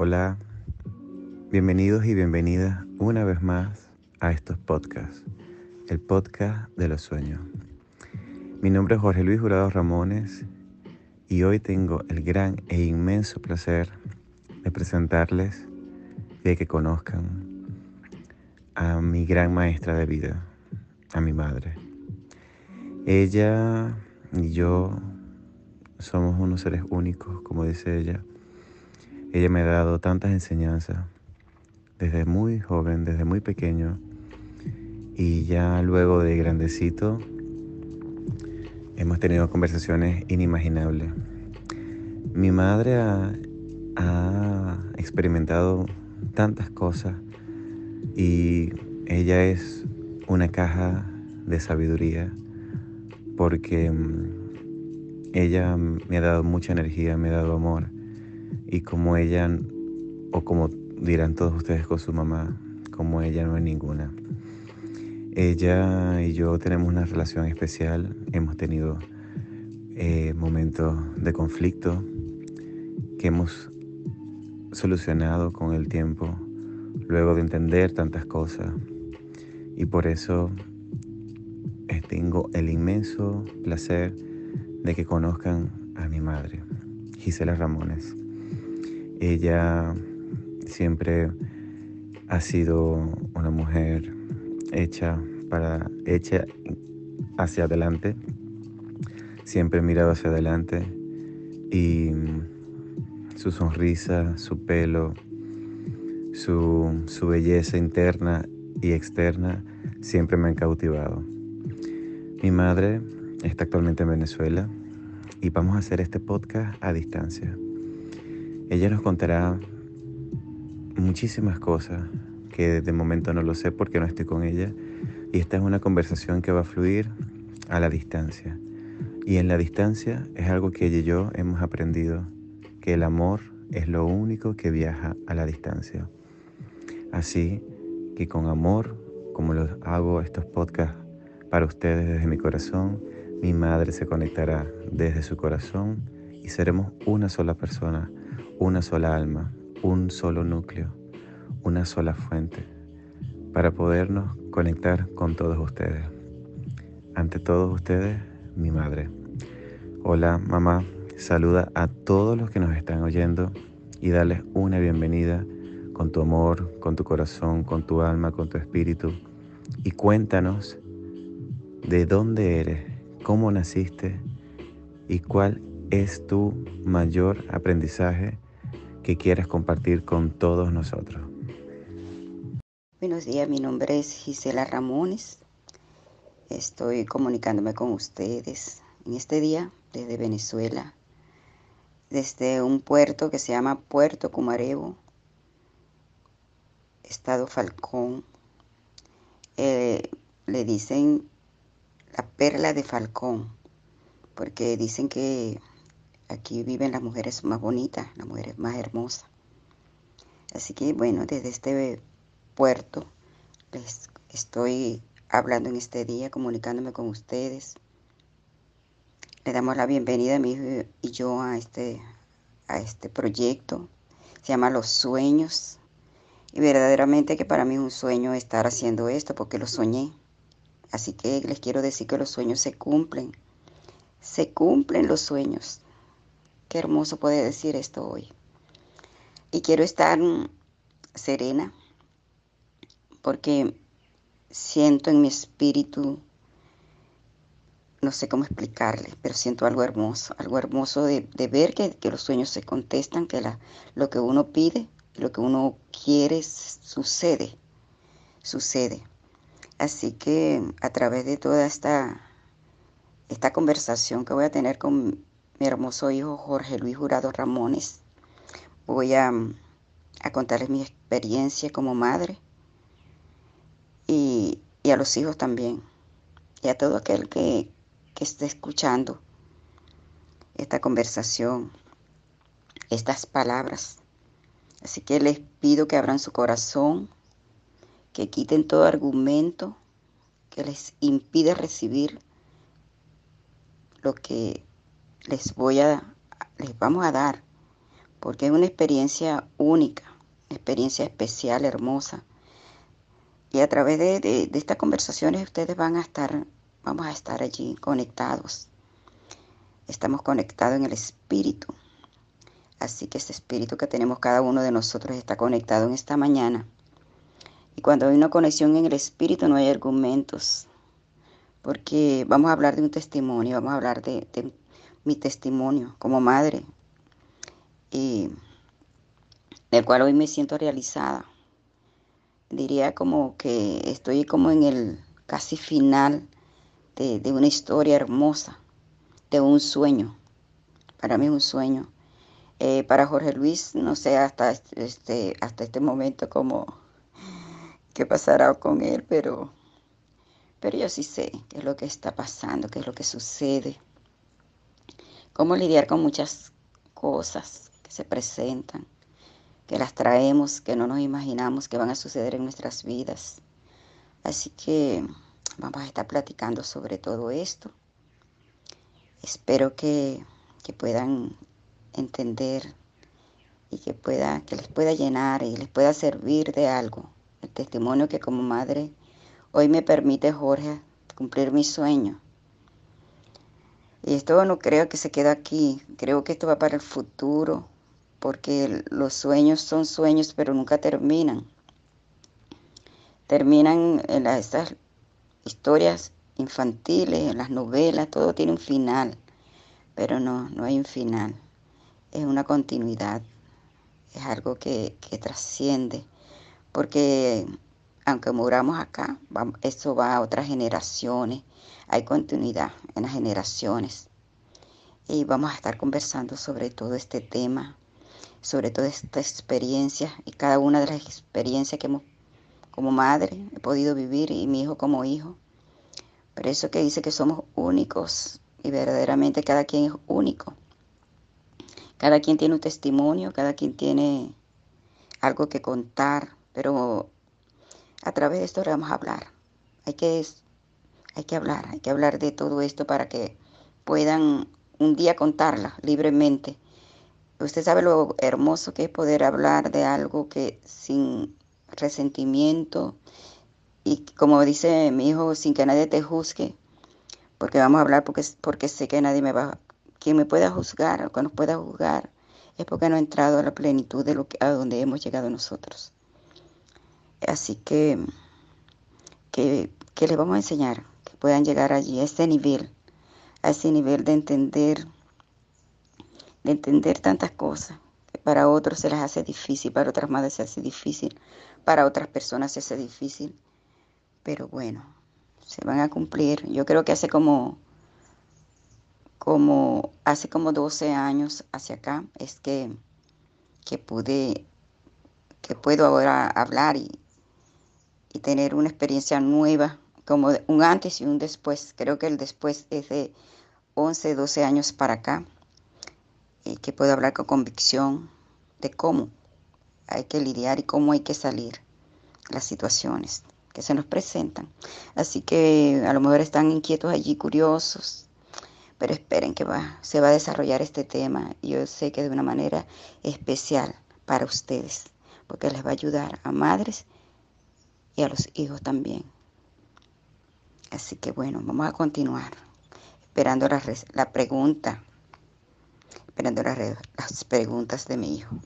Hola, bienvenidos y bienvenidas una vez más a estos podcasts, el podcast de los sueños. Mi nombre es Jorge Luis Jurado Ramones y hoy tengo el gran e inmenso placer de presentarles y de que conozcan a mi gran maestra de vida, a mi madre. Ella y yo somos unos seres únicos, como dice ella. Ella me ha dado tantas enseñanzas desde muy joven, desde muy pequeño, y ya luego de grandecito hemos tenido conversaciones inimaginables. Mi madre ha, ha experimentado tantas cosas y ella es una caja de sabiduría porque mm, ella me ha dado mucha energía, me ha dado amor y como ella, o como dirán todos ustedes con su mamá, como ella no hay ninguna. Ella y yo tenemos una relación especial, hemos tenido eh, momentos de conflicto que hemos solucionado con el tiempo, luego de entender tantas cosas. Y por eso eh, tengo el inmenso placer de que conozcan a mi madre, Gisela Ramones. Ella siempre ha sido una mujer hecha para hecha hacia adelante. Siempre he mirado hacia adelante y su sonrisa, su pelo, su, su belleza interna y externa siempre me han cautivado. Mi madre está actualmente en Venezuela y vamos a hacer este podcast a distancia. Ella nos contará muchísimas cosas que de momento no lo sé porque no estoy con ella y esta es una conversación que va a fluir a la distancia. Y en la distancia es algo que ella y yo hemos aprendido, que el amor es lo único que viaja a la distancia. Así que con amor, como los hago estos podcasts para ustedes desde mi corazón, mi madre se conectará desde su corazón y seremos una sola persona, una sola alma, un solo núcleo, una sola fuente, para podernos conectar con todos ustedes. Ante todos ustedes, mi madre. Hola mamá, saluda a todos los que nos están oyendo y darles una bienvenida con tu amor, con tu corazón, con tu alma, con tu espíritu. Y cuéntanos de dónde eres, cómo naciste y cuál es tu mayor aprendizaje que quieres compartir con todos nosotros. Buenos días, mi nombre es Gisela Ramones. Estoy comunicándome con ustedes en este día desde Venezuela, desde un puerto que se llama Puerto Cumarebo, Estado Falcón. Eh, le dicen la perla de Falcón, porque dicen que aquí viven las mujeres más bonitas, las mujeres más hermosas. Así que bueno, desde este puerto les estoy hablando en este día, comunicándome con ustedes. Le damos la bienvenida a mi hijo y yo a este, a este proyecto. Se llama Los Sueños. Y verdaderamente que para mí es un sueño estar haciendo esto porque lo soñé. Así que les quiero decir que los sueños se cumplen. Se cumplen los sueños. Qué hermoso poder decir esto hoy. Y quiero estar serena porque siento en mi espíritu, no sé cómo explicarle, pero siento algo hermoso, algo hermoso de, ver que, los sueños se contestan, que lo que uno pide, lo que uno quiere sucede, sucede. Así que a través de toda esta, esta conversación que voy a tener con mi hermoso hijo Jorge Luis Jurado Ramones, voy a, a contarles mi experiencia como madre y, a los hijos también, y a todo aquel que, que esté escuchando esta conversación, estas palabras. Así que les pido que abran su corazón que quiten todo argumento que les impide recibir lo que les voy a les vamos a dar porque es una experiencia única, experiencia especial, hermosa. Y a través de, de estas conversaciones ustedes van a estar, vamos a estar allí conectados. Estamos conectados en el espíritu. Así que ese espíritu que tenemos cada uno de nosotros está conectado en esta mañana. Y cuando hay una conexión en el espíritu no hay argumentos, porque vamos a hablar de un testimonio, vamos a hablar de, de mi testimonio como madre, y del cual hoy me siento realizada. Diría como que estoy como en el casi final de, una historia hermosa, de un sueño. Para mí un sueño. Eh, para Jorge Luis, no sé hasta este, hasta este momento cómo qué pasará con él, pero, pero yo sí sé qué es lo que está pasando, qué es lo que sucede, cómo lidiar con muchas cosas se presentan, que las traemos, que no nos imaginamos que van a suceder en nuestras vidas. Así que vamos a estar platicando sobre todo esto. Espero que, que puedan entender y que, pueda, que les pueda llenar y les pueda servir de algo. El testimonio que como madre hoy me permite, Jorge, cumplir mi sueño. Y esto no creo que se quede aquí, creo que esto va para el futuro, porque los sueños son sueños, pero nunca terminan. Terminan en las, estas historias infantiles, en las novelas, todo tiene un final, pero no, no hay un final. Es una continuidad, es algo que, que trasciende, porque aunque muramos acá, eso va a otras generaciones, hay continuidad en las generaciones. Y vamos a estar conversando sobre todo este tema sobre toda esta experiencia y cada una de las experiencias que hemos, como madre he podido vivir y mi hijo como hijo. Pero eso que dice que somos únicos y verdaderamente cada quien es único. Cada quien tiene un testimonio, cada quien tiene algo que contar, pero a través de esto le vamos a hablar. Hay que, hay que hablar, hay que hablar de todo esto para que puedan un día contarla libremente Usted sabe lo hermoso que es poder hablar de algo que sin resentimiento y como dice mi hijo, sin que nadie te juzgue, porque vamos a hablar porque, porque sé que nadie me va, quien me pueda juzgar o que nos pueda juzgar, es porque no ha entrado a la plenitud de lo que, a donde hemos llegado nosotros. Así que, que, que les vamos a enseñar, puedan llegar allí, a ese nivel, a ese nivel de entender de entender tantas cosas que para otros se les hace difícil, para otras madres se hace difícil, para otras personas se hace difícil. Pero bueno, se van a cumplir. Yo creo que hace como, como, hace como 12 años hacia acá es que, que pude, que puedo ahora hablar y, y tener una experiencia nueva, como un antes y un después. Creo que el después es de 11, 12 años para acá que puedo hablar con convicción de cómo hay que lidiar y cómo hay que salir las situaciones que se nos presentan. Así que a lo mejor están inquietos allí, curiosos, pero esperen que va, se va a desarrollar este tema. Yo sé que de una manera especial para ustedes, porque les va a ayudar a madres y a los hijos también. Así que bueno, vamos a continuar esperando la, la pregunta esperando las, las preguntas de mi hijo.